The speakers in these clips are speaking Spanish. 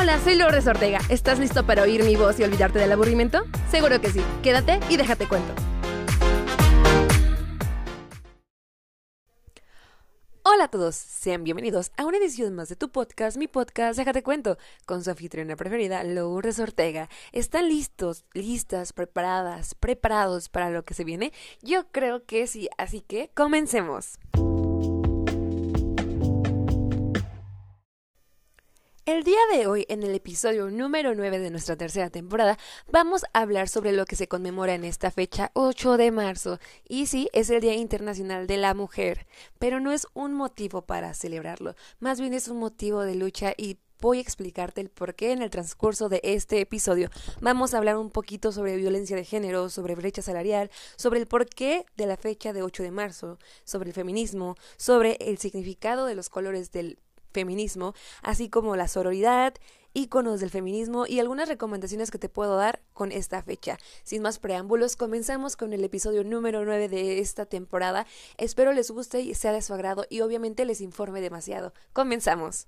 Hola, soy Lourdes Ortega. ¿Estás listo para oír mi voz y olvidarte del aburrimiento? Seguro que sí. Quédate y déjate cuento. Hola a todos, sean bienvenidos a una edición más de tu podcast, mi podcast Déjate Cuento, con su anfitriona preferida, Lourdes Ortega. ¿Están listos, listas, preparadas, preparados para lo que se viene? Yo creo que sí, así que comencemos. El día de hoy, en el episodio número 9 de nuestra tercera temporada, vamos a hablar sobre lo que se conmemora en esta fecha 8 de marzo. Y sí, es el Día Internacional de la Mujer, pero no es un motivo para celebrarlo, más bien es un motivo de lucha y voy a explicarte el por qué en el transcurso de este episodio. Vamos a hablar un poquito sobre violencia de género, sobre brecha salarial, sobre el porqué de la fecha de 8 de marzo, sobre el feminismo, sobre el significado de los colores del feminismo, así como la sororidad, íconos del feminismo y algunas recomendaciones que te puedo dar con esta fecha. Sin más preámbulos, comenzamos con el episodio número 9 de esta temporada. Espero les guste y sea de su agrado y obviamente les informe demasiado. Comenzamos.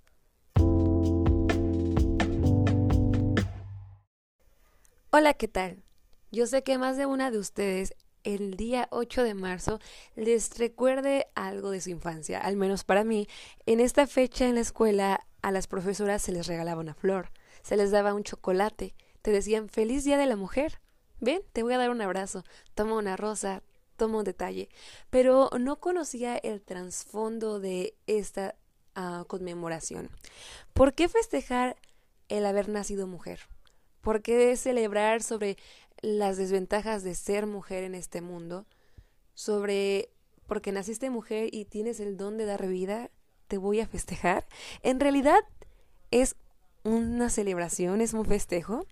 Hola, ¿qué tal? Yo sé que más de una de ustedes el día 8 de marzo les recuerde algo de su infancia, al menos para mí. En esta fecha en la escuela a las profesoras se les regalaba una flor, se les daba un chocolate, te decían feliz día de la mujer. Ven, te voy a dar un abrazo, toma una rosa, toma un detalle. Pero no conocía el trasfondo de esta ah, conmemoración. ¿Por qué festejar el haber nacido mujer? ¿Por qué celebrar sobre las desventajas de ser mujer en este mundo, sobre porque naciste mujer y tienes el don de dar vida, te voy a festejar. En realidad es una celebración, es un festejo.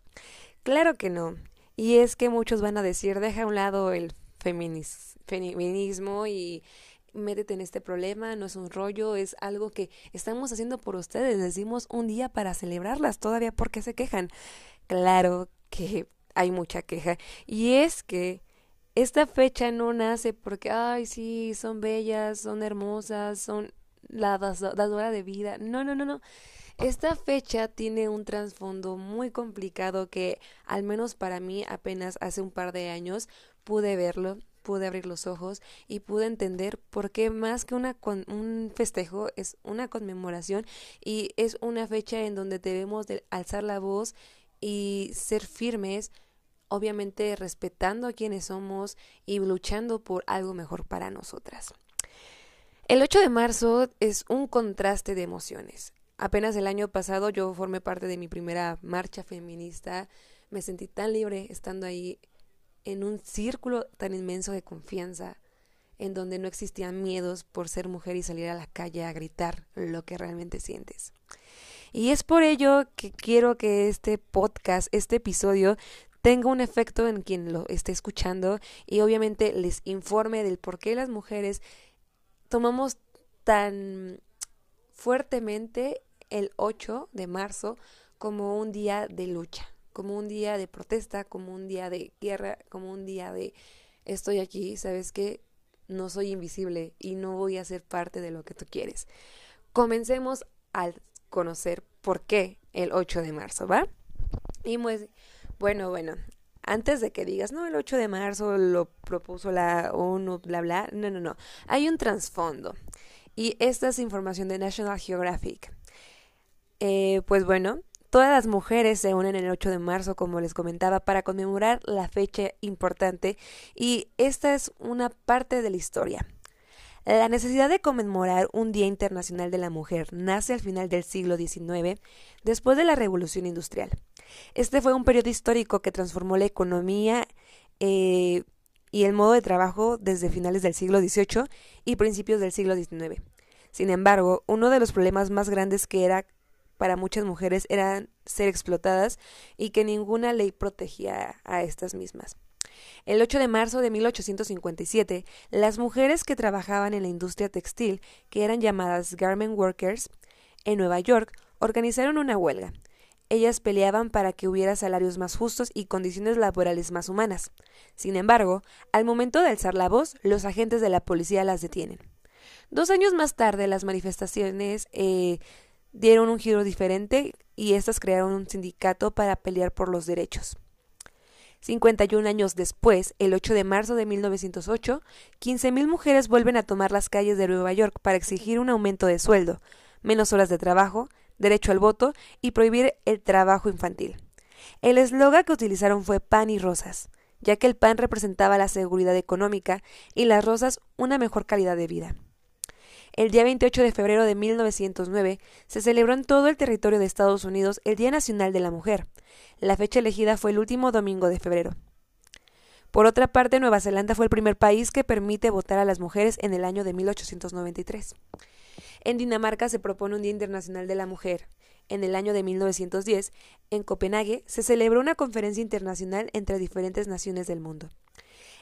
Claro que no. Y es que muchos van a decir, deja a un lado el feminismo y métete en este problema, no es un rollo, es algo que estamos haciendo por ustedes. Les dimos un día para celebrarlas, todavía porque se quejan. Claro que hay mucha queja. Y es que esta fecha no nace porque, ay, sí, son bellas, son hermosas, son la dadora de vida. No, no, no, no. Esta fecha tiene un trasfondo muy complicado que, al menos para mí, apenas hace un par de años pude verlo, pude abrir los ojos y pude entender por qué más que una un festejo es una conmemoración y es una fecha en donde debemos de alzar la voz y ser firmes obviamente respetando a quienes somos y luchando por algo mejor para nosotras. El 8 de marzo es un contraste de emociones. Apenas el año pasado yo formé parte de mi primera marcha feminista, me sentí tan libre estando ahí en un círculo tan inmenso de confianza, en donde no existían miedos por ser mujer y salir a la calle a gritar lo que realmente sientes. Y es por ello que quiero que este podcast, este episodio, tenga un efecto en quien lo esté escuchando y obviamente les informe del por qué las mujeres tomamos tan fuertemente el 8 de marzo como un día de lucha, como un día de protesta, como un día de guerra, como un día de estoy aquí, sabes que no soy invisible y no voy a ser parte de lo que tú quieres. Comencemos al conocer por qué el 8 de marzo, ¿va? Y pues bueno, bueno, antes de que digas, no, el 8 de marzo lo propuso la ONU, bla, bla, no, no, no, hay un trasfondo. Y esta es información de National Geographic. Eh, pues bueno, todas las mujeres se unen el 8 de marzo, como les comentaba, para conmemorar la fecha importante y esta es una parte de la historia. La necesidad de conmemorar un Día Internacional de la Mujer nace al final del siglo XIX, después de la Revolución Industrial. Este fue un periodo histórico que transformó la economía eh, y el modo de trabajo desde finales del siglo XVIII y principios del siglo XIX. Sin embargo, uno de los problemas más grandes que era para muchas mujeres era ser explotadas y que ninguna ley protegía a estas mismas. El 8 de marzo de 1857, las mujeres que trabajaban en la industria textil, que eran llamadas garment workers, en Nueva York, organizaron una huelga, ellas peleaban para que hubiera salarios más justos y condiciones laborales más humanas. Sin embargo, al momento de alzar la voz, los agentes de la policía las detienen. Dos años más tarde, las manifestaciones eh, dieron un giro diferente y estas crearon un sindicato para pelear por los derechos. 51 años después, el 8 de marzo de 1908, 15.000 mujeres vuelven a tomar las calles de Nueva York para exigir un aumento de sueldo, menos horas de trabajo, derecho al voto y prohibir el trabajo infantil. El eslogan que utilizaron fue pan y rosas, ya que el pan representaba la seguridad económica y las rosas una mejor calidad de vida. El día 28 de febrero de 1909 se celebró en todo el territorio de Estados Unidos el Día Nacional de la Mujer. La fecha elegida fue el último domingo de febrero. Por otra parte, Nueva Zelanda fue el primer país que permite votar a las mujeres en el año de 1893. En Dinamarca se propone un Día Internacional de la Mujer. En el año de 1910, en Copenhague, se celebró una conferencia internacional entre diferentes naciones del mundo.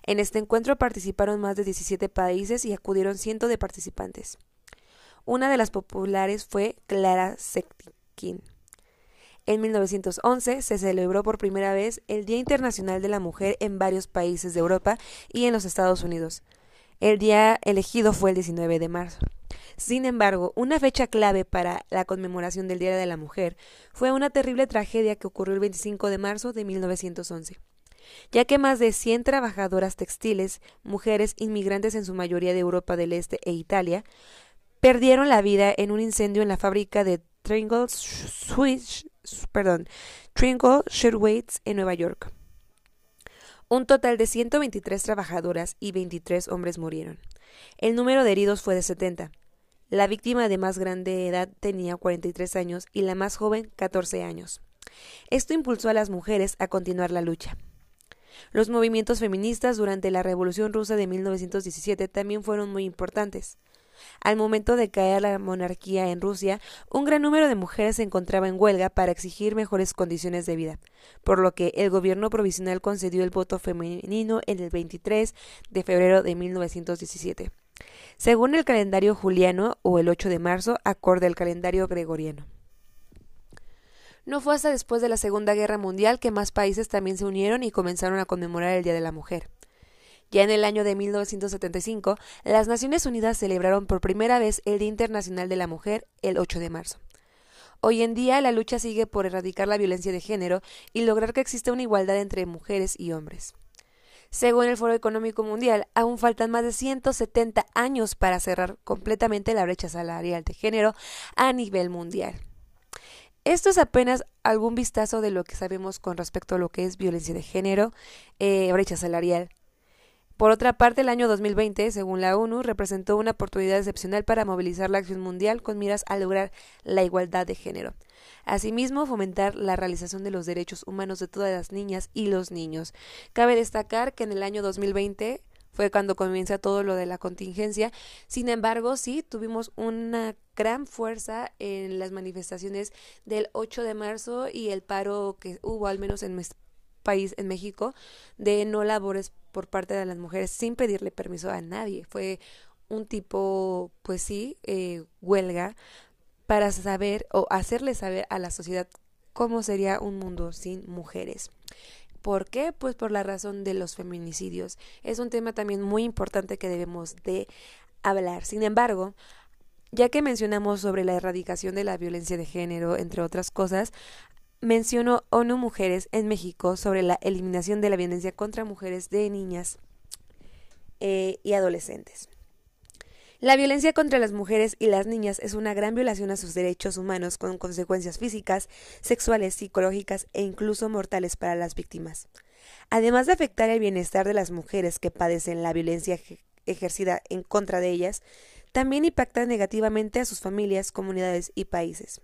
En este encuentro participaron más de 17 países y acudieron cientos de participantes. Una de las populares fue Clara Zetkin. En 1911 se celebró por primera vez el Día Internacional de la Mujer en varios países de Europa y en los Estados Unidos. El día elegido fue el 19 de marzo. Sin embargo, una fecha clave para la conmemoración del Día de la Mujer fue una terrible tragedia que ocurrió el 25 de marzo de 1911 ya que más de 100 trabajadoras textiles, mujeres inmigrantes en su mayoría de Europa del Este e Italia, perdieron la vida en un incendio en la fábrica de Tringle, Switch, perdón, Tringle Shirtwaites en Nueva York. Un total de 123 trabajadoras y 23 hombres murieron. El número de heridos fue de 70. La víctima de más grande edad tenía 43 años y la más joven 14 años. Esto impulsó a las mujeres a continuar la lucha. Los movimientos feministas durante la Revolución rusa de 1917 también fueron muy importantes. Al momento de caer la monarquía en Rusia, un gran número de mujeres se encontraba en huelga para exigir mejores condiciones de vida, por lo que el gobierno provisional concedió el voto femenino en el 23 de febrero de 1917, según el calendario juliano o el 8 de marzo, acorde al calendario gregoriano. No fue hasta después de la Segunda Guerra Mundial que más países también se unieron y comenzaron a conmemorar el Día de la Mujer. Ya en el año de 1975, las Naciones Unidas celebraron por primera vez el Día Internacional de la Mujer el 8 de marzo. Hoy en día la lucha sigue por erradicar la violencia de género y lograr que exista una igualdad entre mujeres y hombres. Según el Foro Económico Mundial, aún faltan más de 170 años para cerrar completamente la brecha salarial de género a nivel mundial. Esto es apenas algún vistazo de lo que sabemos con respecto a lo que es violencia de género, eh, brecha salarial. Por otra parte, el año 2020, según la ONU, representó una oportunidad excepcional para movilizar la acción mundial con miras a lograr la igualdad de género. Asimismo, fomentar la realización de los derechos humanos de todas las niñas y los niños. Cabe destacar que en el año 2020 fue cuando comienza todo lo de la contingencia. Sin embargo, sí, tuvimos una gran fuerza en las manifestaciones del 8 de marzo y el paro que hubo, al menos en nuestro país, en México, de no labores por parte de las mujeres sin pedirle permiso a nadie. Fue un tipo, pues sí, eh, huelga para saber o hacerle saber a la sociedad cómo sería un mundo sin mujeres. ¿Por qué? Pues por la razón de los feminicidios. Es un tema también muy importante que debemos de hablar. Sin embargo, ya que mencionamos sobre la erradicación de la violencia de género, entre otras cosas, menciono ONU Mujeres en México sobre la eliminación de la violencia contra mujeres de niñas eh, y adolescentes. La violencia contra las mujeres y las niñas es una gran violación a sus derechos humanos con consecuencias físicas, sexuales, psicológicas e incluso mortales para las víctimas. Además de afectar el bienestar de las mujeres que padecen la violencia ejercida en contra de ellas, también impacta negativamente a sus familias, comunidades y países.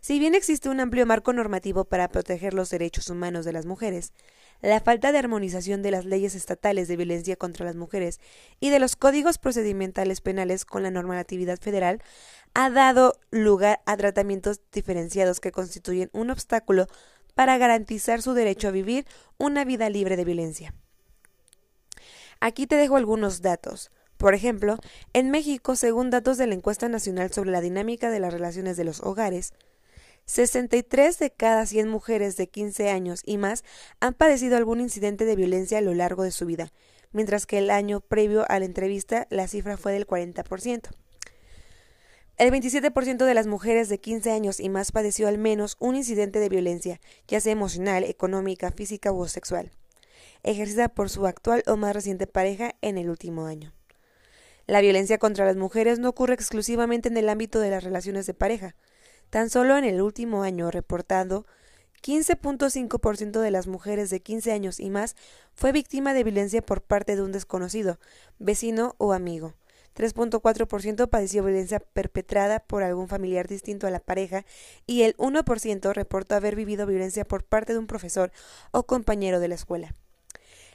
Si bien existe un amplio marco normativo para proteger los derechos humanos de las mujeres, la falta de armonización de las leyes estatales de violencia contra las mujeres y de los códigos procedimentales penales con la normatividad federal ha dado lugar a tratamientos diferenciados que constituyen un obstáculo para garantizar su derecho a vivir una vida libre de violencia. Aquí te dejo algunos datos. Por ejemplo, en México, según datos de la encuesta nacional sobre la dinámica de las relaciones de los hogares, 63 de cada 100 mujeres de 15 años y más han padecido algún incidente de violencia a lo largo de su vida, mientras que el año previo a la entrevista la cifra fue del 40%. El 27% de las mujeres de 15 años y más padeció al menos un incidente de violencia, ya sea emocional, económica, física o sexual, ejercida por su actual o más reciente pareja en el último año. La violencia contra las mujeres no ocurre exclusivamente en el ámbito de las relaciones de pareja. Tan solo en el último año reportado 15.5% de las mujeres de 15 años y más fue víctima de violencia por parte de un desconocido, vecino o amigo. 3.4% padeció violencia perpetrada por algún familiar distinto a la pareja y el 1% reportó haber vivido violencia por parte de un profesor o compañero de la escuela.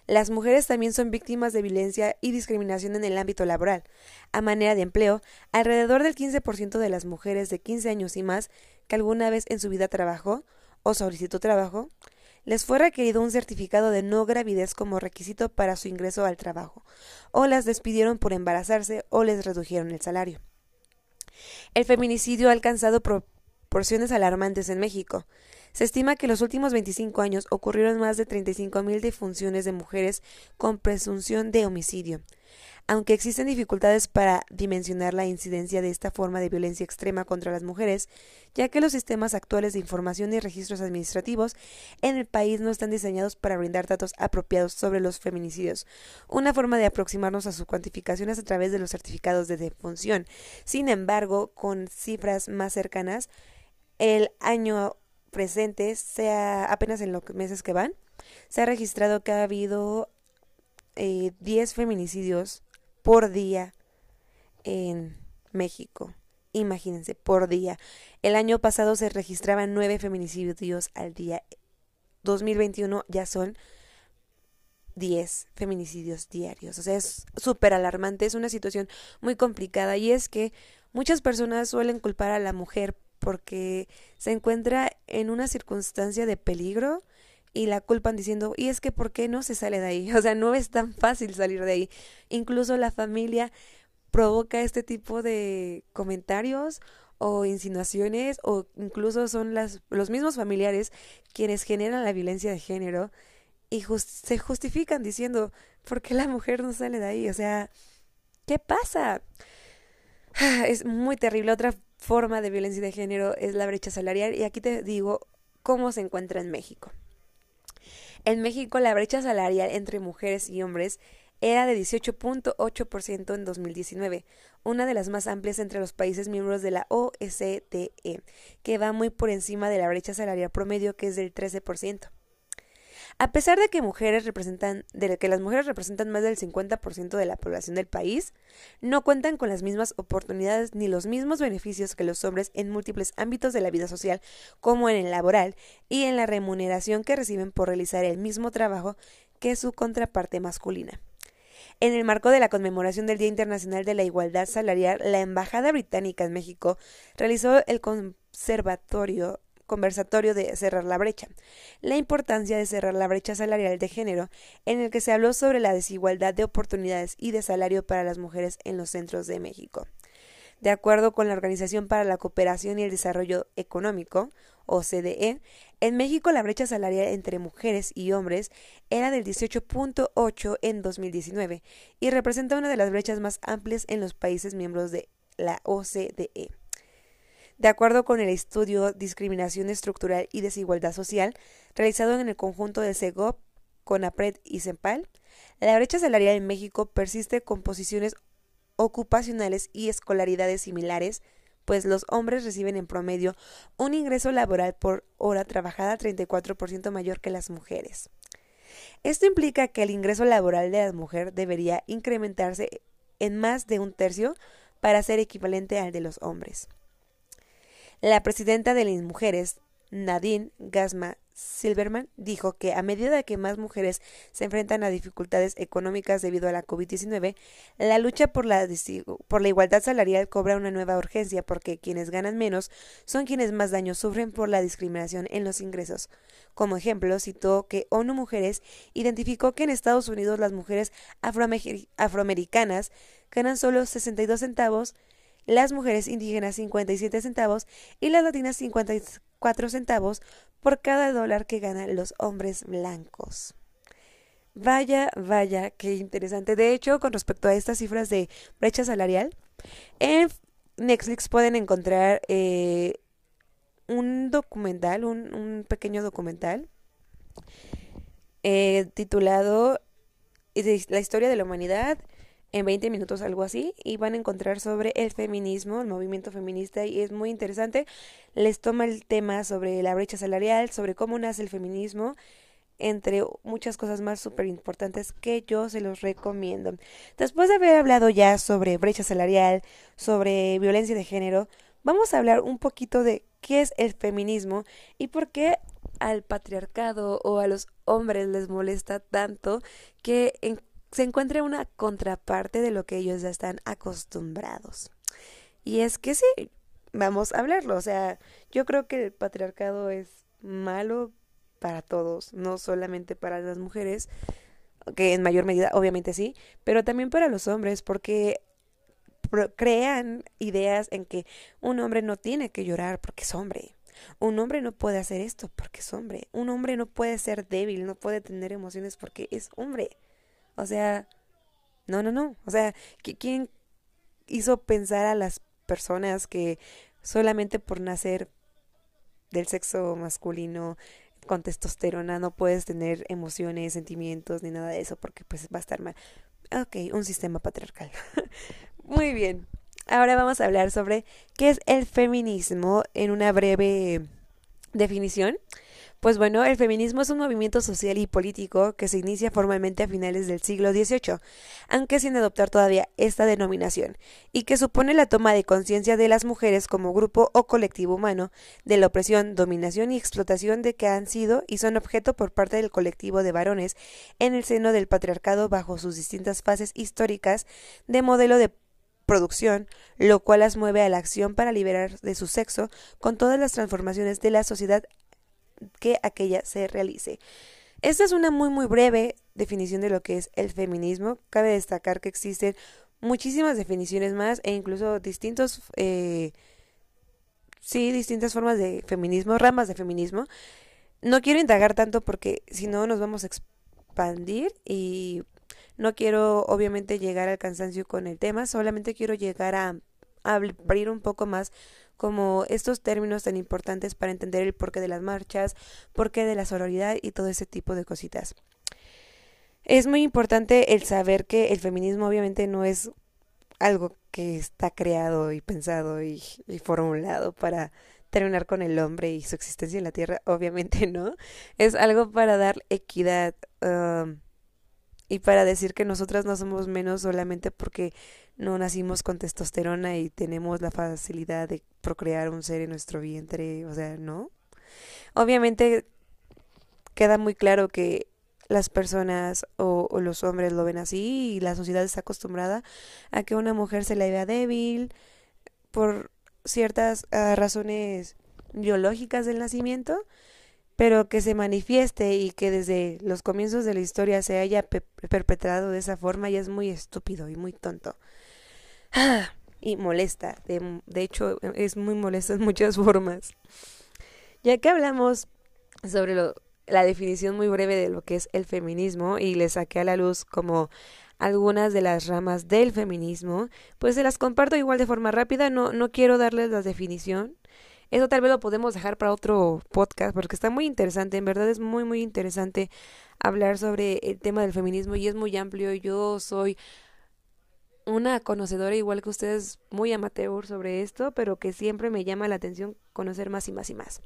Las mujeres también son víctimas de violencia y discriminación en el ámbito laboral. A manera de empleo, alrededor del 15% de las mujeres de 15 años y más que alguna vez en su vida trabajó o solicitó trabajo les fue requerido un certificado de no gravidez como requisito para su ingreso al trabajo, o las despidieron por embarazarse o les redujeron el salario. El feminicidio ha alcanzado proporciones alarmantes en México. Se estima que en los últimos 25 años ocurrieron más de 35.000 defunciones de mujeres con presunción de homicidio. Aunque existen dificultades para dimensionar la incidencia de esta forma de violencia extrema contra las mujeres, ya que los sistemas actuales de información y registros administrativos en el país no están diseñados para brindar datos apropiados sobre los feminicidios. Una forma de aproximarnos a su cuantificación es a través de los certificados de defunción. Sin embargo, con cifras más cercanas, el año presente, sea apenas en los meses que van, se ha registrado que ha habido eh, 10 feminicidios por día en México. Imagínense, por día. El año pasado se registraban nueve feminicidios al día. 2021 ya son 10 feminicidios diarios. O sea, es súper alarmante, es una situación muy complicada y es que muchas personas suelen culpar a la mujer porque se encuentra en una circunstancia de peligro y la culpan diciendo, y es que ¿por qué no se sale de ahí? O sea, no es tan fácil salir de ahí. Incluso la familia provoca este tipo de comentarios o insinuaciones o incluso son las, los mismos familiares quienes generan la violencia de género y se justifican diciendo, ¿por qué la mujer no sale de ahí? O sea, ¿qué pasa? Es muy terrible. Otra forma de violencia de género es la brecha salarial y aquí te digo cómo se encuentra en México. En México, la brecha salarial entre mujeres y hombres era de 18.8% en 2019, una de las más amplias entre los países miembros de la OSDE, que va muy por encima de la brecha salarial promedio que es del 13%. A pesar de que mujeres representan, de que las mujeres representan más del 50% de la población del país, no cuentan con las mismas oportunidades ni los mismos beneficios que los hombres en múltiples ámbitos de la vida social, como en el laboral y en la remuneración que reciben por realizar el mismo trabajo que su contraparte masculina. En el marco de la conmemoración del Día Internacional de la Igualdad Salarial, la Embajada Británica en México realizó el Conservatorio conversatorio de cerrar la brecha, la importancia de cerrar la brecha salarial de género, en el que se habló sobre la desigualdad de oportunidades y de salario para las mujeres en los centros de México. De acuerdo con la Organización para la Cooperación y el Desarrollo Económico, OCDE, en México la brecha salarial entre mujeres y hombres era del 18.8 en 2019 y representa una de las brechas más amplias en los países miembros de la OCDE. De acuerdo con el estudio Discriminación Estructural y Desigualdad Social, realizado en el conjunto de CEGOP, CONAPRED y CEPAL, la brecha salarial en México persiste con posiciones ocupacionales y escolaridades similares, pues los hombres reciben en promedio un ingreso laboral por hora trabajada 34% mayor que las mujeres. Esto implica que el ingreso laboral de la mujer debería incrementarse en más de un tercio para ser equivalente al de los hombres. La presidenta de las mujeres, Nadine Gasma Silverman, dijo que a medida que más mujeres se enfrentan a dificultades económicas debido a la COVID-19, la lucha por la, por la igualdad salarial cobra una nueva urgencia porque quienes ganan menos son quienes más daño sufren por la discriminación en los ingresos. Como ejemplo, citó que ONU Mujeres identificó que en Estados Unidos las mujeres afroamericanas ganan solo 62 centavos las mujeres indígenas 57 centavos y las latinas 54 centavos por cada dólar que ganan los hombres blancos. Vaya, vaya, qué interesante. De hecho, con respecto a estas cifras de brecha salarial, en Netflix pueden encontrar eh, un documental, un, pequeño documental eh, titulado La historia de la humanidad en 20 minutos, algo así, y van a encontrar sobre el feminismo, el movimiento feminista, y es muy interesante. Les toma el tema sobre la brecha salarial, sobre cómo nace el feminismo, entre muchas cosas más súper importantes que yo se los recomiendo. Después de haber hablado ya sobre brecha salarial, sobre violencia de género, vamos a hablar un poquito de qué es el feminismo y por qué al patriarcado o a los hombres les molesta tanto que se encuentre una contraparte de lo que ellos ya están acostumbrados. Y es que sí, vamos a hablarlo. O sea, yo creo que el patriarcado es malo para todos, no solamente para las mujeres, que en mayor medida obviamente sí, pero también para los hombres, porque crean ideas en que un hombre no tiene que llorar porque es hombre. Un hombre no puede hacer esto porque es hombre. Un hombre no puede ser débil, no puede tener emociones porque es hombre. O sea, no, no, no. O sea, ¿quién hizo pensar a las personas que solamente por nacer del sexo masculino con testosterona no puedes tener emociones, sentimientos ni nada de eso porque pues va a estar mal. Ok, un sistema patriarcal. Muy bien. Ahora vamos a hablar sobre qué es el feminismo en una breve definición. Pues bueno, el feminismo es un movimiento social y político que se inicia formalmente a finales del siglo XVIII, aunque sin adoptar todavía esta denominación, y que supone la toma de conciencia de las mujeres como grupo o colectivo humano, de la opresión, dominación y explotación de que han sido y son objeto por parte del colectivo de varones en el seno del patriarcado bajo sus distintas fases históricas de modelo de producción, lo cual las mueve a la acción para liberar de su sexo con todas las transformaciones de la sociedad que aquella se realice. Esta es una muy muy breve definición de lo que es el feminismo. Cabe destacar que existen muchísimas definiciones más e incluso distintos, eh, sí, distintas formas de feminismo, ramas de feminismo. No quiero indagar tanto porque si no nos vamos a expandir y no quiero obviamente llegar al cansancio con el tema, solamente quiero llegar a abrir un poco más como estos términos tan importantes para entender el porqué de las marchas, porqué de la sororidad y todo ese tipo de cositas. Es muy importante el saber que el feminismo obviamente no es algo que está creado y pensado y, formulado para terminar con el hombre y su existencia en la tierra, obviamente no. Es algo para dar equidad um, y para decir que nosotras no somos menos solamente porque no nacimos con testosterona y tenemos la facilidad de procrear un ser en nuestro vientre, o sea, ¿no? Obviamente queda muy claro que las personas o, los hombres lo ven así y la sociedad está acostumbrada a que una mujer se la vea débil por ciertas ah, razones biológicas del nacimiento, pero que se manifieste y que desde los comienzos de la historia se haya perpetrado de esa forma ya es muy estúpido y muy tonto. y molesta. De, de hecho, es muy molesta en muchas formas. Ya que hablamos sobre lo, la definición muy breve de lo que es el feminismo y le saqué a la luz como algunas de las ramas del feminismo, pues se las comparto igual de forma rápida, no, no quiero darles la definición. Eso tal vez lo podemos dejar para otro podcast porque está muy interesante, en verdad es muy muy interesante hablar sobre el tema del feminismo y es muy amplio. Yo soy una conocedora igual que ustedes, muy amateur sobre esto, pero que siempre me llama la atención conocer más y más y más.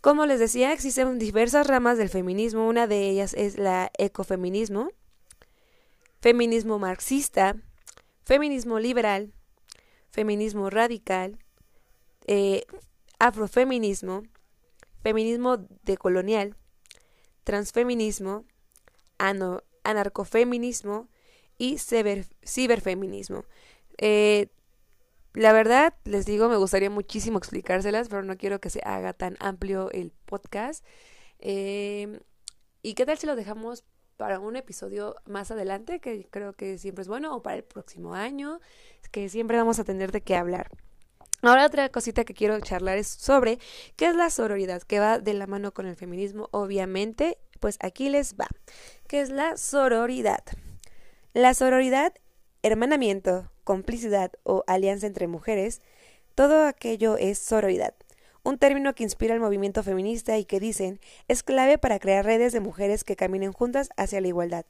Como les decía, existen diversas ramas del feminismo. Una de ellas es la ecofeminismo, feminismo marxista, feminismo liberal, feminismo radical, eh, afrofeminismo, feminismo decolonial, transfeminismo, anarcofeminismo, y ciberfeminismo. Eh, la verdad, les digo, me gustaría muchísimo explicárselas, pero no quiero que se haga tan amplio el podcast. Eh, ¿Y qué tal si lo dejamos para un episodio más adelante, que creo que siempre es bueno, o para el próximo año, que siempre vamos a tener de qué hablar? Ahora otra cosita que quiero charlar es sobre qué es la sororidad, que va de la mano con el feminismo, obviamente, pues aquí les va. ¿Qué es la sororidad? La sororidad, hermanamiento, complicidad o alianza entre mujeres, todo aquello es sororidad, un término que inspira el movimiento feminista y que dicen es clave para crear redes de mujeres que caminen juntas hacia la igualdad.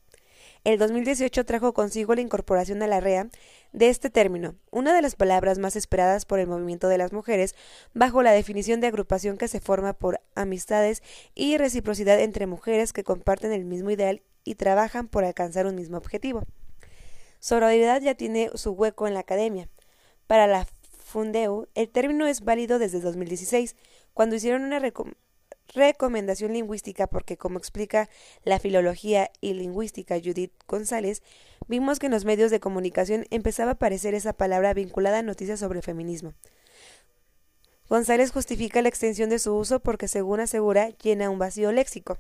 El 2018 trajo consigo la incorporación a la REA de este término, una de las palabras más esperadas por el movimiento de las mujeres, bajo la definición de agrupación que se forma por amistades y reciprocidad entre mujeres que comparten el mismo ideal y trabajan por alcanzar un mismo objetivo. Sororidad ya tiene su hueco en la academia. Para la Fundeu, el término es válido desde 2016, cuando hicieron una recomendación lingüística porque, como explica la filología y lingüística Judith González, vimos que en los medios de comunicación empezaba a aparecer esa palabra vinculada a noticias sobre feminismo. González justifica la extensión de su uso porque, según asegura, llena un vacío léxico.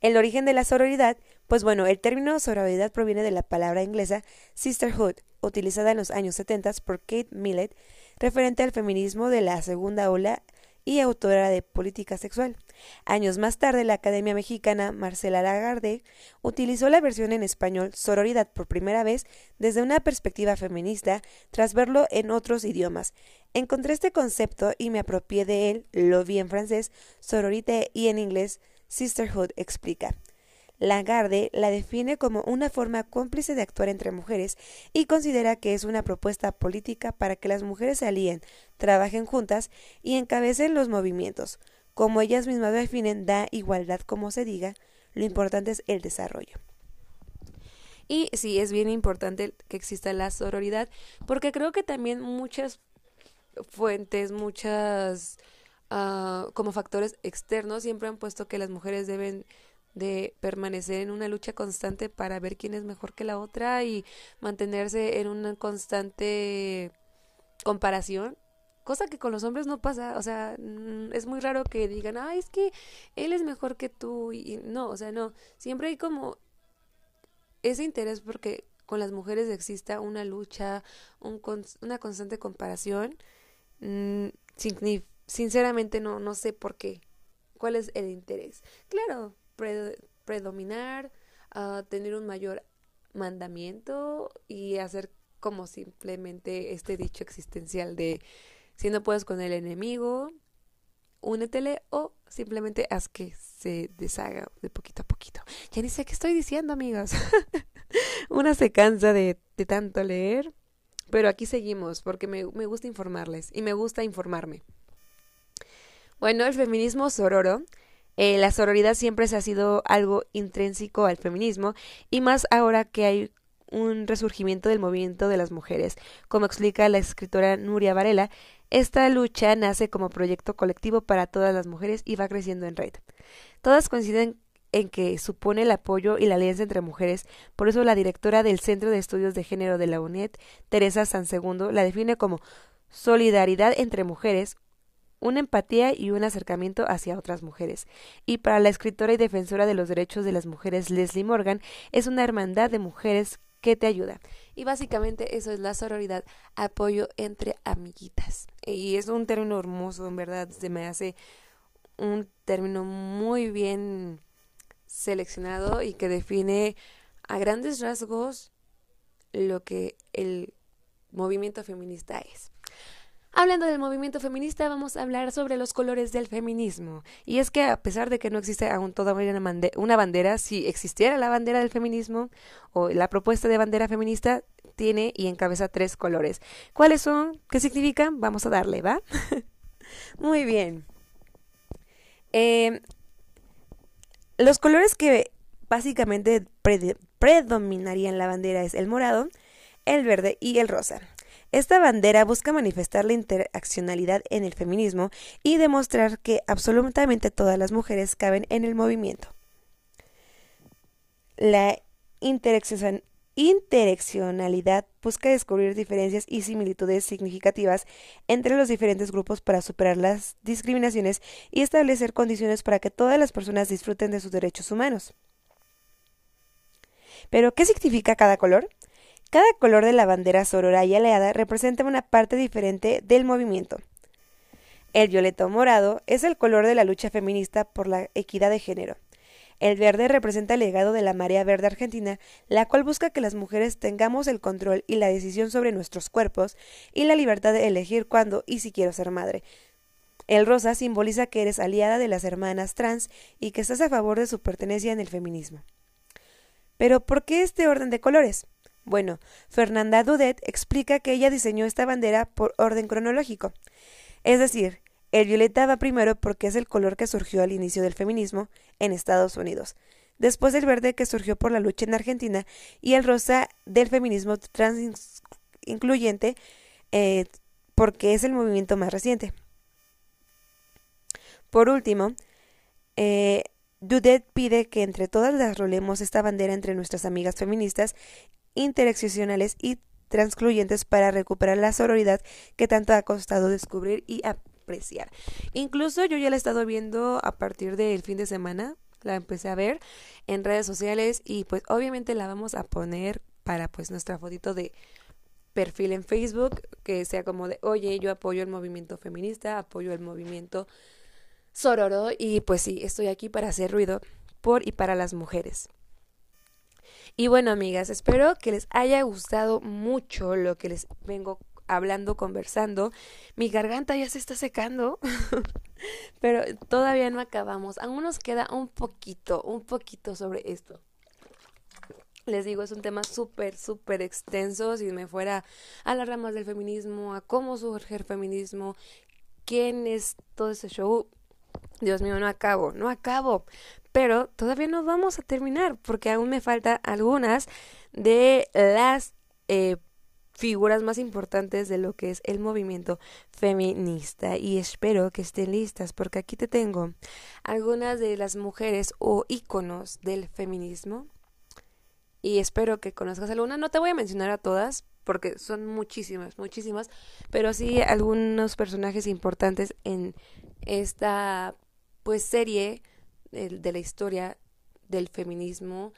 El origen de la sororidad, pues bueno, el término sororidad proviene de la palabra inglesa sisterhood, utilizada en los años 70 por Kate Millett, referente al feminismo de la segunda ola y autora de Política Sexual. Años más tarde, la Academia Mexicana Marcela Lagarde utilizó la versión en español sororidad por primera vez desde una perspectiva feminista tras verlo en otros idiomas. Encontré este concepto y me apropié de él, lo vi en francés, sororité y en inglés sisterhood explica. Lagarde la define como una forma cómplice de actuar entre mujeres y considera que es una propuesta política para que las mujeres se alíen, trabajen juntas y encabecen los movimientos. Como ellas mismas definen, da igualdad como se diga, lo importante es el desarrollo. Y sí, es bien importante que exista la sororidad, porque creo que también muchas fuentes, muchas uh, como factores externos siempre han puesto que las mujeres deben de permanecer en una lucha constante para ver quién es mejor que la otra y mantenerse en una constante comparación cosa que con los hombres no pasa, o sea, mm, es muy raro que digan, ah, es que él es mejor que tú, y no, o sea, no, siempre hay como ese interés porque con las mujeres exista una lucha, un, una constante comparación, mm, sinceramente no, no sé por qué, cuál es el interés. Claro, predominar, tener un mayor mandamiento y hacer como simplemente este dicho existencial de si no puedes con el enemigo, únetele o simplemente haz que se deshaga de poquito a poquito. Ya ni sé qué estoy diciendo, amigos. Una se cansa de, de, tanto leer, pero aquí seguimos porque me, me gusta informarles y me gusta informarme. Bueno, el feminismo sororo eh, la sororidad siempre se ha sido algo intrínseco al feminismo y más ahora que hay un resurgimiento del movimiento de las mujeres. Como explica la escritora Nuria Varela, esta lucha nace como proyecto colectivo para todas las mujeres y va creciendo en red. Todas coinciden en que supone el apoyo y la alianza entre mujeres, por eso la directora del Centro de Estudios de Género de la UNED, Teresa Sansegundo, la define como solidaridad entre mujeres, una empatía y un acercamiento hacia otras mujeres. Y para la escritora y defensora de los derechos de las mujeres Leslie Morgan, es una hermandad de mujeres que te ayuda. Y básicamente eso es la sororidad, apoyo entre amiguitas. Y es un término hermoso, en verdad, se me hace un término muy bien seleccionado y que define a grandes rasgos lo que el movimiento feminista es. Hablando del movimiento feminista, vamos a hablar sobre los colores del feminismo. Y es que a pesar de que no existe aún todavía una bandera, si existiera la bandera del feminismo o la propuesta de bandera feminista, tiene y encabeza tres colores. ¿Cuáles son? ¿Qué significan? Vamos a darle, ¿va? Muy bien. Em, los colores que básicamente predominarían la bandera es el morado, el verde y el rosa. Esta bandera busca manifestar la interaccionalidad en el feminismo y demostrar que absolutamente todas las mujeres caben en el movimiento. La interaccionalidad busca descubrir diferencias y similitudes significativas entre los diferentes grupos para superar las discriminaciones y establecer condiciones para que todas las personas disfruten de sus derechos humanos. Pero, ¿qué significa cada color? Cada color de la bandera sorora y aleada representa una parte diferente del movimiento. El violeta morado es el color de la lucha feminista por la equidad de género. El verde representa el legado de la Marea Verde Argentina, la cual busca que las mujeres tengamos el control y la decisión sobre nuestros cuerpos y la libertad de elegir cuándo y si quiero ser madre. El rosa simboliza que eres aliada de las hermanas trans y que estás a favor de su pertenencia en el feminismo. Pero ¿por qué este orden de colores? Bueno, Fernanda Dudet explica que ella diseñó esta bandera por orden cronológico. Es decir, el violeta va primero porque es el color que surgió al inicio del feminismo en Estados Unidos, después el verde que surgió por la lucha en Argentina y el rosa del feminismo trans incluyente eh, porque es el movimiento más reciente. Por último, eh, Dudet pide que entre todas las rolemos esta bandera entre nuestras amigas feministas, interseccionales y transcluyentes para recuperar la sororidad que tanto ha costado descubrir y apreciar. Incluso yo ya la he estado viendo a partir del fin de semana, la empecé a ver en redes sociales y pues obviamente la vamos a poner para pues nuestra fotito de perfil en Facebook, que sea como de, oye, yo apoyo el movimiento feminista, apoyo el movimiento sororo y pues sí, estoy aquí para hacer ruido por y para las mujeres. Y bueno, amigas, espero que les haya gustado mucho lo que les vengo hablando, conversando. Mi garganta ya se está secando, pero todavía no acabamos. Aún nos queda un poquito, un poquito sobre esto. Les digo, es un tema súper, súper extenso. Si me fuera a las ramas del feminismo, a cómo surge el feminismo, quién es todo ese show, Dios mío, no acabo, no acabo. Pero todavía no vamos a terminar porque aún me faltan algunas de las eh, figuras más importantes de lo que es el movimiento feminista y espero que estén listas porque aquí te tengo algunas de las mujeres o íconos del feminismo y espero que conozcas alguna. No te voy a mencionar a todas porque son muchísimas, muchísimas, pero sí algunos personajes importantes en esta pues serie de, la historia del feminismo.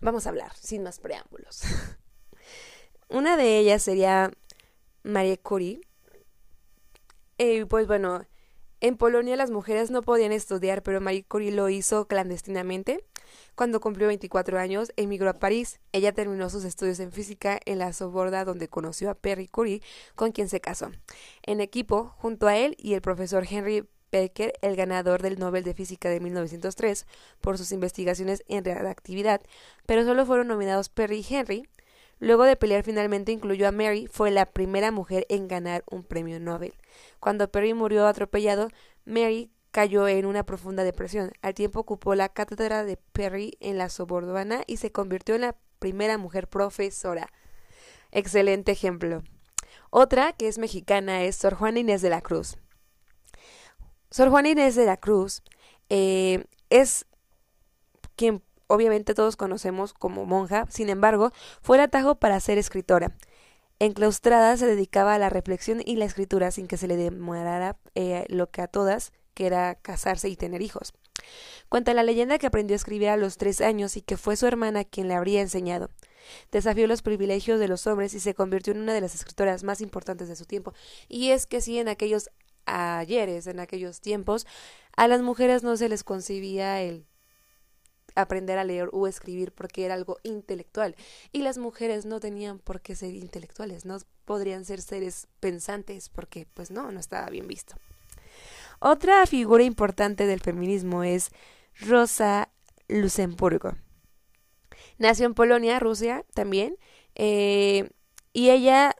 Vamos a hablar sin más preámbulos. Una de ellas sería Marie Curie. Y pues bueno, en Polonia las mujeres no podían estudiar, pero Marie Curie lo hizo clandestinamente. Cuando cumplió 24 años, emigró a París. Ella terminó sus estudios en física en la Soborda, donde conoció a Perry Curie, con quien se casó. En equipo, junto a él y el profesor Henry El ganador del Nobel de Física de 1903, por sus investigaciones en reactividad, pero solo fueron nominados Perry y Henry, Luego de pelear finalmente incluyó a Mary, fue la primera mujer en ganar un premio Nobel. Cuando Perry murió atropellado, Mary cayó en una profunda depresión. Al tiempo ocupó la cátedra de Perry en la Sorbona y se convirtió en la primera mujer profesora. Excelente ejemplo. Otra, que es mexicana, es Sor Juana Inés de la Cruz. Sor Juana Inés de la Cruz eh, es quien obviamente todos conocemos como monja, sin embargo, fue el atajo para ser escritora. Enclaustrada se dedicaba a la reflexión y la escritura sin que se le demorara eh, lo que a todas, que era casarse y tener hijos. Cuenta la leyenda que aprendió a escribir a los tres años y que fue su hermana quien le habría enseñado. Desafió los privilegios de los hombres y se convirtió en una de las escritoras más importantes de su tiempo. Y es que sí, en aquellos ayeres, en aquellos tiempos, a las mujeres no se les concibía el aprender a leer o escribir porque era algo intelectual y las mujeres no tenían por qué ser intelectuales, no podrían ser seres pensantes porque pues no, no estaba bien visto. Otra figura importante del feminismo es Rosa Luxemburgo. Nació en Polonia, Rusia también, eh, y ella,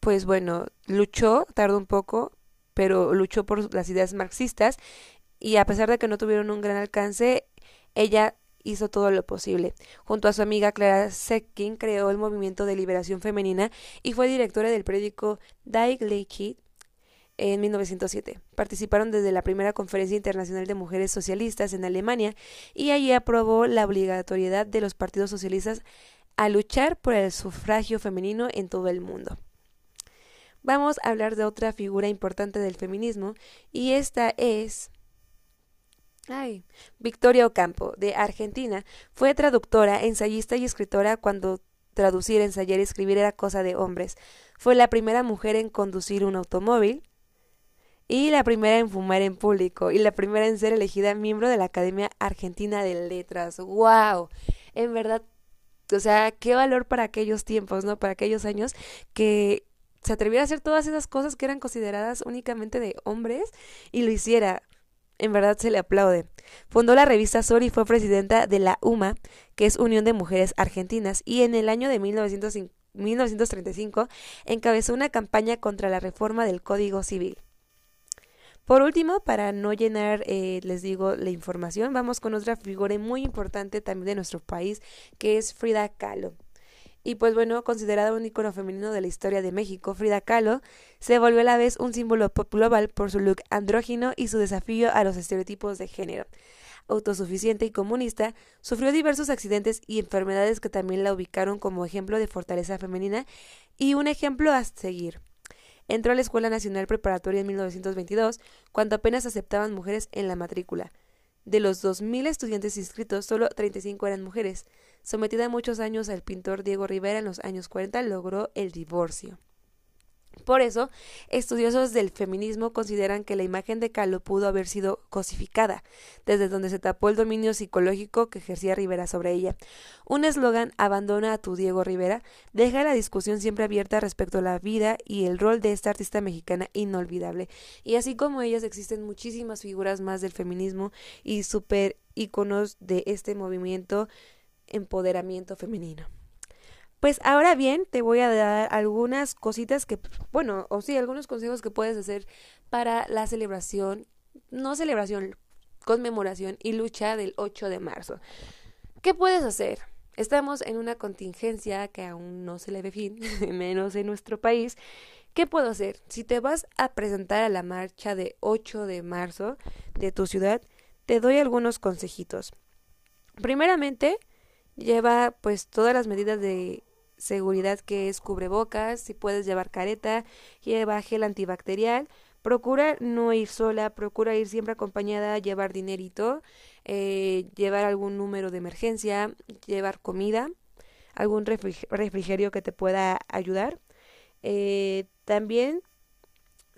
pues bueno, luchó, tardó un poco, pero luchó por las ideas marxistas y a pesar de que no tuvieron un gran alcance, ella hizo todo lo posible. Junto a su amiga Clara Zetkin creó el movimiento de liberación femenina y fue directora del periódico Die Gleichheit en 1907. Participaron desde la primera Conferencia Internacional de Mujeres Socialistas en Alemania y allí aprobó la obligatoriedad de los partidos socialistas a luchar por el sufragio femenino en todo el mundo. Vamos a hablar de otra figura importante del feminismo y esta es Ay, Victoria Ocampo, de Argentina, fue traductora, ensayista y escritora cuando traducir, ensayar y escribir era cosa de hombres. Fue la primera mujer en conducir un automóvil y la primera en fumar en público y la primera en ser elegida miembro de la Academia Argentina de Letras. ¡Wow! En verdad, o sea, qué valor para aquellos tiempos, ¿no? Para aquellos años que se atreviera a hacer todas esas cosas que eran consideradas únicamente de hombres y lo hiciera. En verdad se le aplaude. Fundó la revista Sori y fue presidenta de la UMA, que es Unión de Mujeres Argentinas, y en el año de 1935 encabezó una campaña contra la reforma del Código Civil. Por último, para no llenar, eh, les digo, la información, vamos con otra figura muy importante también de nuestro país, que es Frida Kahlo. Y pues bueno, considerada un icono femenino de la historia de México, Frida Kahlo se volvió a la vez un símbolo pop global por su look andrógino y su desafío a los estereotipos de género. Autosuficiente y comunista, sufrió diversos accidentes y enfermedades que también la ubicaron como ejemplo de fortaleza femenina y un ejemplo a seguir. Entró a la Escuela Nacional Preparatoria en 1922, cuando apenas aceptaban mujeres en la matrícula. De los 2.000 estudiantes inscritos, solo 35 eran mujeres. Sometida muchos años al pintor Diego Rivera en los años 40, logró el divorcio. Por eso, estudiosos del feminismo consideran que la imagen de Kahlo pudo haber sido cosificada, desde donde se tapó el dominio psicológico que ejercía Rivera sobre ella. Un eslogan, abandona a tu Diego Rivera, deja la discusión siempre abierta respecto a la vida y el rol de esta artista mexicana inolvidable. Y así como ellas existen muchísimas figuras más del feminismo y super íconos de este movimiento empoderamiento femenino. Pues ahora bien, te voy a dar algunas cositas que, bueno, o sí, algunos consejos que puedes hacer para la celebración, no celebración, conmemoración y lucha del 8 de marzo. ¿Qué puedes hacer? Estamos en una contingencia que aún no se le ve fin, menos en nuestro país. ¿Qué puedo hacer? Si te vas a presentar a la marcha de 8 de marzo de tu ciudad, te doy algunos consejitos. Primeramente, lleva pues todas las medidas de seguridad que es cubrebocas, si puedes llevar careta, lleva gel antibacterial, procura no ir sola, procura ir siempre acompañada, llevar dinerito, eh, llevar algún número de emergencia, llevar comida, algún refrigerio que te pueda ayudar. Eh, también,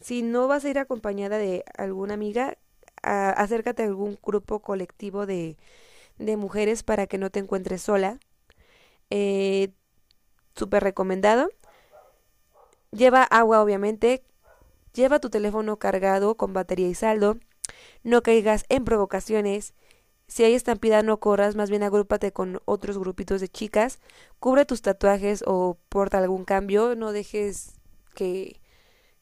si no vas a ir acompañada de alguna amiga, acércate a algún grupo colectivo de, de mujeres para que no te encuentres sola. Eh, súper recomendado. Lleva agua, obviamente. Lleva tu teléfono cargado con batería y saldo. No caigas en provocaciones. Si hay estampida, no corras, más bien agrúpate con otros grupitos de chicas. Cubre tus tatuajes o porta algún cambio. No dejes que,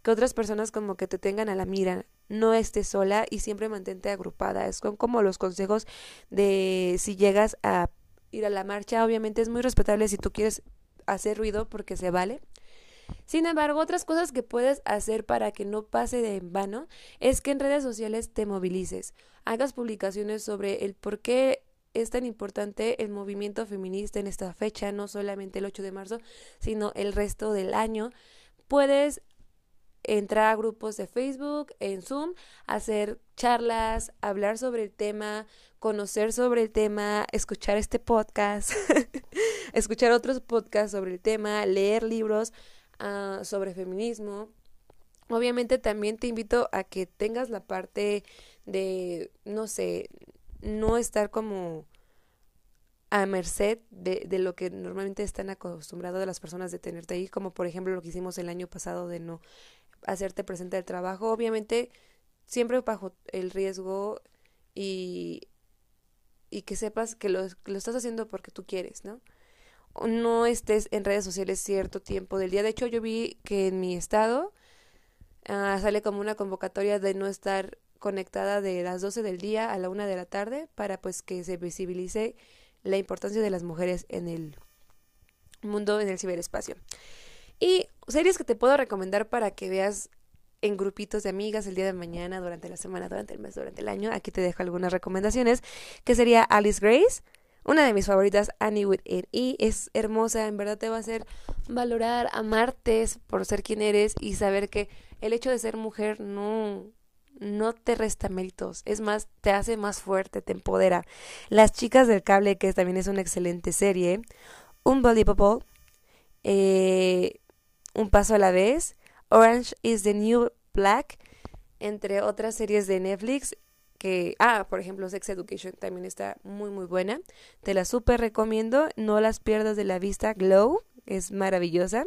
que otras personas como que te tengan a la mira. No estés sola y siempre mantente agrupada. Es como los consejos de si llegas a ir a la marcha. Obviamente es muy respetable si tú quieres hacer ruido porque se vale. Sin embargo, otras cosas que puedes hacer para que no pase de en vano es que en redes sociales te movilices, hagas publicaciones sobre el por qué es tan importante el movimiento feminista en esta fecha, no solamente el 8 de marzo, sino el resto del año. Puedes entrar a grupos de Facebook, en Zoom, hacer charlas, hablar sobre el tema, conocer sobre el tema, escuchar este podcast, escuchar otros podcasts sobre el tema, leer libros ah, sobre feminismo. Obviamente también te invito a que tengas la parte de, no sé, no estar como a merced de, de, lo que normalmente están acostumbrados las personas de tenerte ahí, como por ejemplo lo que hicimos el año pasado de no hacerte presente el trabajo, obviamente siempre bajo el riesgo y y que sepas que lo, lo estás haciendo porque tú quieres, ¿no? No estés en redes sociales cierto tiempo del día. De hecho, yo vi que en mi estado ah, sale como una convocatoria de no estar conectada de las 12 del día a la 1 de la tarde para pues que se visibilice la importancia de las mujeres en el mundo, en el ciberespacio. Y series que te puedo recomendar para que veas en grupitos de amigas el día de mañana, durante la semana, durante el mes, durante el año. Aquí te dejo algunas recomendaciones, que sería Alice Grace, una de mis favoritas, Annie with It. Y es hermosa, en verdad te va a hacer valorar, amarte por ser quien eres y saber que el hecho de ser mujer no, no te resta méritos, es más, te hace más fuerte, te empodera. Las chicas del cable, que también es una excelente serie, Unbelievable, eh, Un paso a la vez, Orange is the New Black. entre otras series de Netflix que, ah, por ejemplo, Sex Education también está muy, muy buena. Te la súper recomiendo. No las pierdas de la vista. Glow es maravillosa.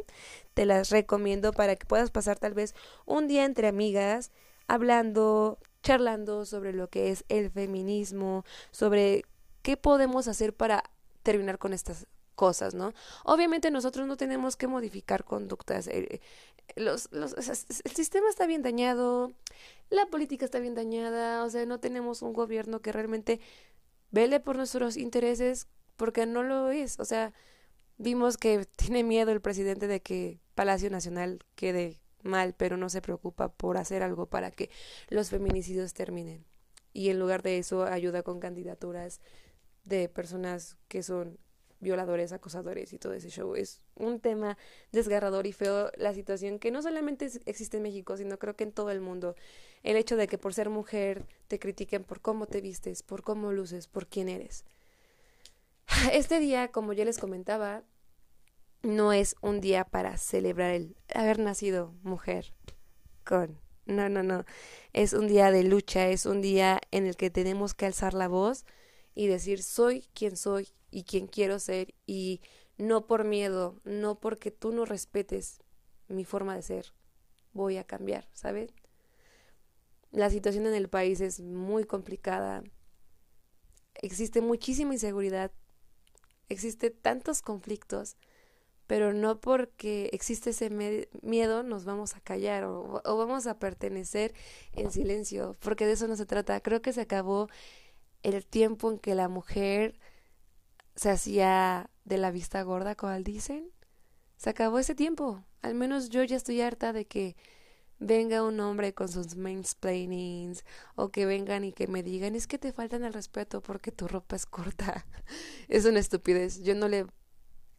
Te las recomiendo para que puedas pasar tal vez un día entre amigas hablando, charlando sobre lo que es el feminismo, sobre qué podemos hacer para terminar con estas cosas, ¿no? Obviamente nosotros no tenemos que modificar conductas. Eh, los, los, el sistema está bien dañado, la política está bien dañada, o sea, no tenemos un gobierno que realmente vele por nuestros intereses porque no lo es. O sea, vimos que tiene miedo el presidente de que Palacio Nacional quede mal, pero no se preocupa por hacer algo para que los feminicidios terminen. Y en lugar de eso ayuda con candidaturas de personas que son violadores, acosadores y todo ese show. Es un tema desgarrador y feo la situación que no solamente existe en México, sino creo que en todo el mundo. El hecho de que por ser mujer te critiquen por cómo te vistes, por cómo luces, por quién eres. Este día, como ya les comentaba, no es un día para celebrar el haber nacido mujer con no, no, no. Es un día de lucha, es un día en el que tenemos que alzar la voz y decir soy quien soy y quien quiero ser y no por miedo, no porque tú no respetes mi forma de ser, voy a cambiar, ¿sabes? La situación en el país es muy complicada. Existe muchísima inseguridad. Existe tantos conflictos, pero no porque existe ese miedo nos vamos a callar o, o vamos a pertenecer en silencio, porque de eso no se trata. Creo que se acabó el tiempo en que la mujer se hacía de la vista gorda, como dicen. Se acabó ese tiempo. Al menos yo ya estoy harta de que venga un hombre con sus mansplainings o que vengan y que me digan es que te faltan el respeto porque tu ropa es corta. es una estupidez. Yo no le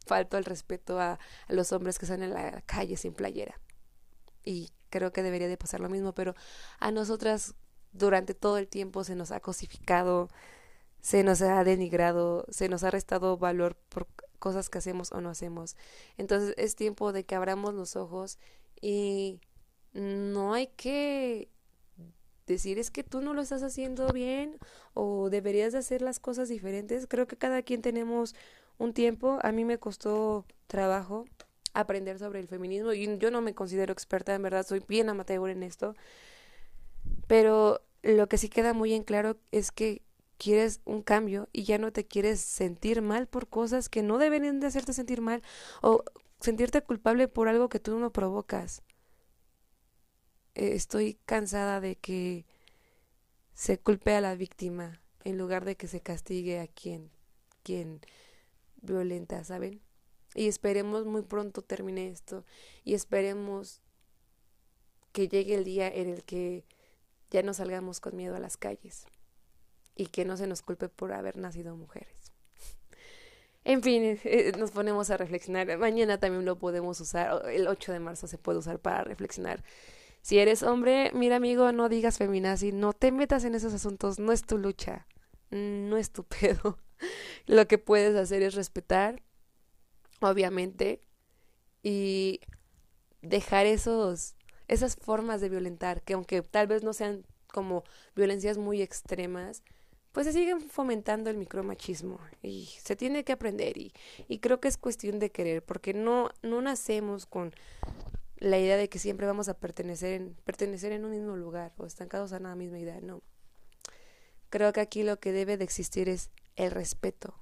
falto el respeto a, a los hombres que están en la calle sin playera. Y creo que debería de pasar lo mismo, pero a nosotras durante todo el tiempo se nos ha cosificado, se nos ha denigrado, se nos ha restado valor por cosas que hacemos o no hacemos. Entonces es tiempo de que abramos los ojos y no hay que decir es que tú no lo estás haciendo bien o deberías de hacer las cosas diferentes. Creo que cada quien tenemos un tiempo. A mí me costó trabajo aprender sobre el feminismo y yo no me considero experta, en verdad, soy bien amateur en esto. Pero lo que sí queda muy en claro es que quieres un cambio y ya no te quieres sentir mal por cosas que no deberían de hacerte sentir mal o sentirte culpable por algo que tú no provocas. Eh, estoy cansada de que se culpe a la víctima en lugar de que se castigue a quien quien violenta, ¿saben? Y esperemos muy pronto termine esto y esperemos que llegue el día en el que ya no salgamos con miedo a las calles y que no se nos culpe por haber nacido mujeres. En fin, eh, eh, nos ponemos a reflexionar. Mañana también lo podemos usar, el 8 de marzo se puede usar para reflexionar. Si eres hombre, mira amigo, no digas feminazi, no te metas en esos asuntos, no es tu lucha, no es tu pedo. Lo que puedes hacer es respetar, obviamente, y dejar esos esas formas de violentar, que aunque tal vez no sean como violencias muy extremas, pues se siguen fomentando el micromachismo y se tiene que aprender y, y creo que es cuestión de querer, porque no, no nacemos con la idea de que siempre vamos a pertenecer en, pertenecer en un mismo lugar o estancados a la misma idea, no. Creo que aquí lo que debe de existir es el respeto,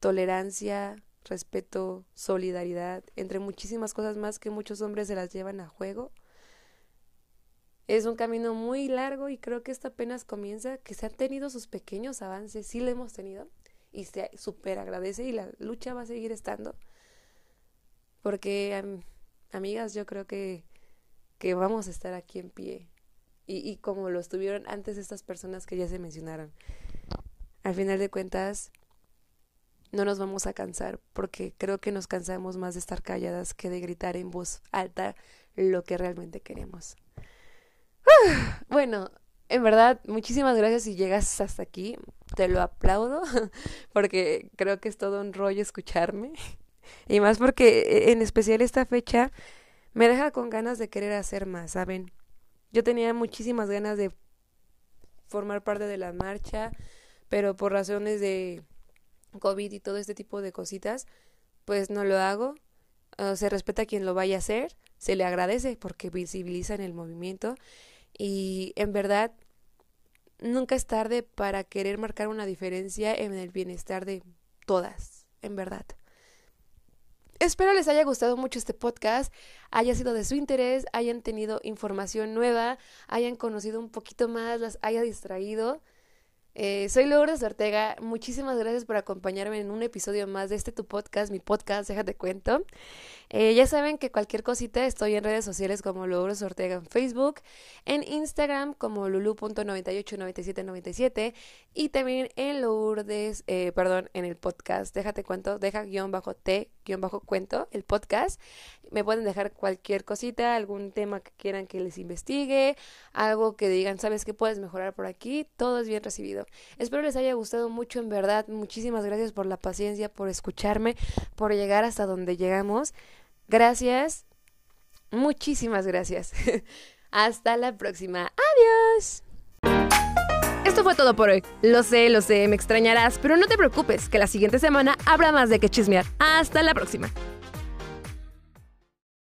tolerancia, respeto, solidaridad, entre muchísimas cosas más que muchos hombres se las llevan a juego. Es un camino muy largo y creo que esto apenas comienza, que se han tenido sus pequeños avances, sí lo hemos tenido y se súper agradece y la lucha va a seguir estando. Porque, amigas, yo creo que, que vamos a estar aquí en pie y como lo estuvieron antes estas personas que ya se mencionaron. Al final de cuentas, no nos vamos a cansar porque creo que nos cansamos más de estar calladas que de gritar en voz alta lo que realmente queremos. bueno, en verdad, muchísimas gracias si llegas hasta aquí. Te lo aplaudo porque creo que es todo un rollo escucharme. Y más porque e, en especial esta fecha me deja con ganas de querer hacer más, ¿saben? Yo tenía muchísimas ganas de formar parte de la marcha, pero por razones de COVID y todo este tipo de cositas, pues no lo hago. Se respeta a quien lo vaya a hacer, se le agradece porque visibilizan el movimiento y en verdad nunca es tarde para querer marcar una diferencia en el bienestar de todas, en verdad. Espero les haya gustado mucho este podcast, haya sido de su interés, hayan tenido información nueva, hayan conocido un poquito más, las haya distraído. Eh, soy Lourdes Ortega, muchísimas gracias por acompañarme en un episodio más de este tu podcast, mi podcast, déjate cuento. Eh, ya saben que cualquier cosita estoy en redes sociales como Lourdes Ortega en Facebook, en Instagram como lulu.989797 y también en Lourdes, eh, perdón, en el podcast, déjate cuento, deja guion bajo T guion bajo cuento, el podcast. Me pueden dejar cualquier cosita, algún tema que quieran que les investigue, algo que digan, sabes que puedes mejorar por aquí, todo es bien recibido. Espero les haya gustado mucho, en verdad. Muchísimas gracias por la paciencia, por escucharme, por llegar hasta donde llegamos. Gracias. Muchísimas gracias. hasta la próxima. Adiós. Esto fue todo por hoy. Lo sé, lo sé, me extrañarás, pero no te preocupes, que la siguiente semana habrá más de que chismear. Hasta la próxima.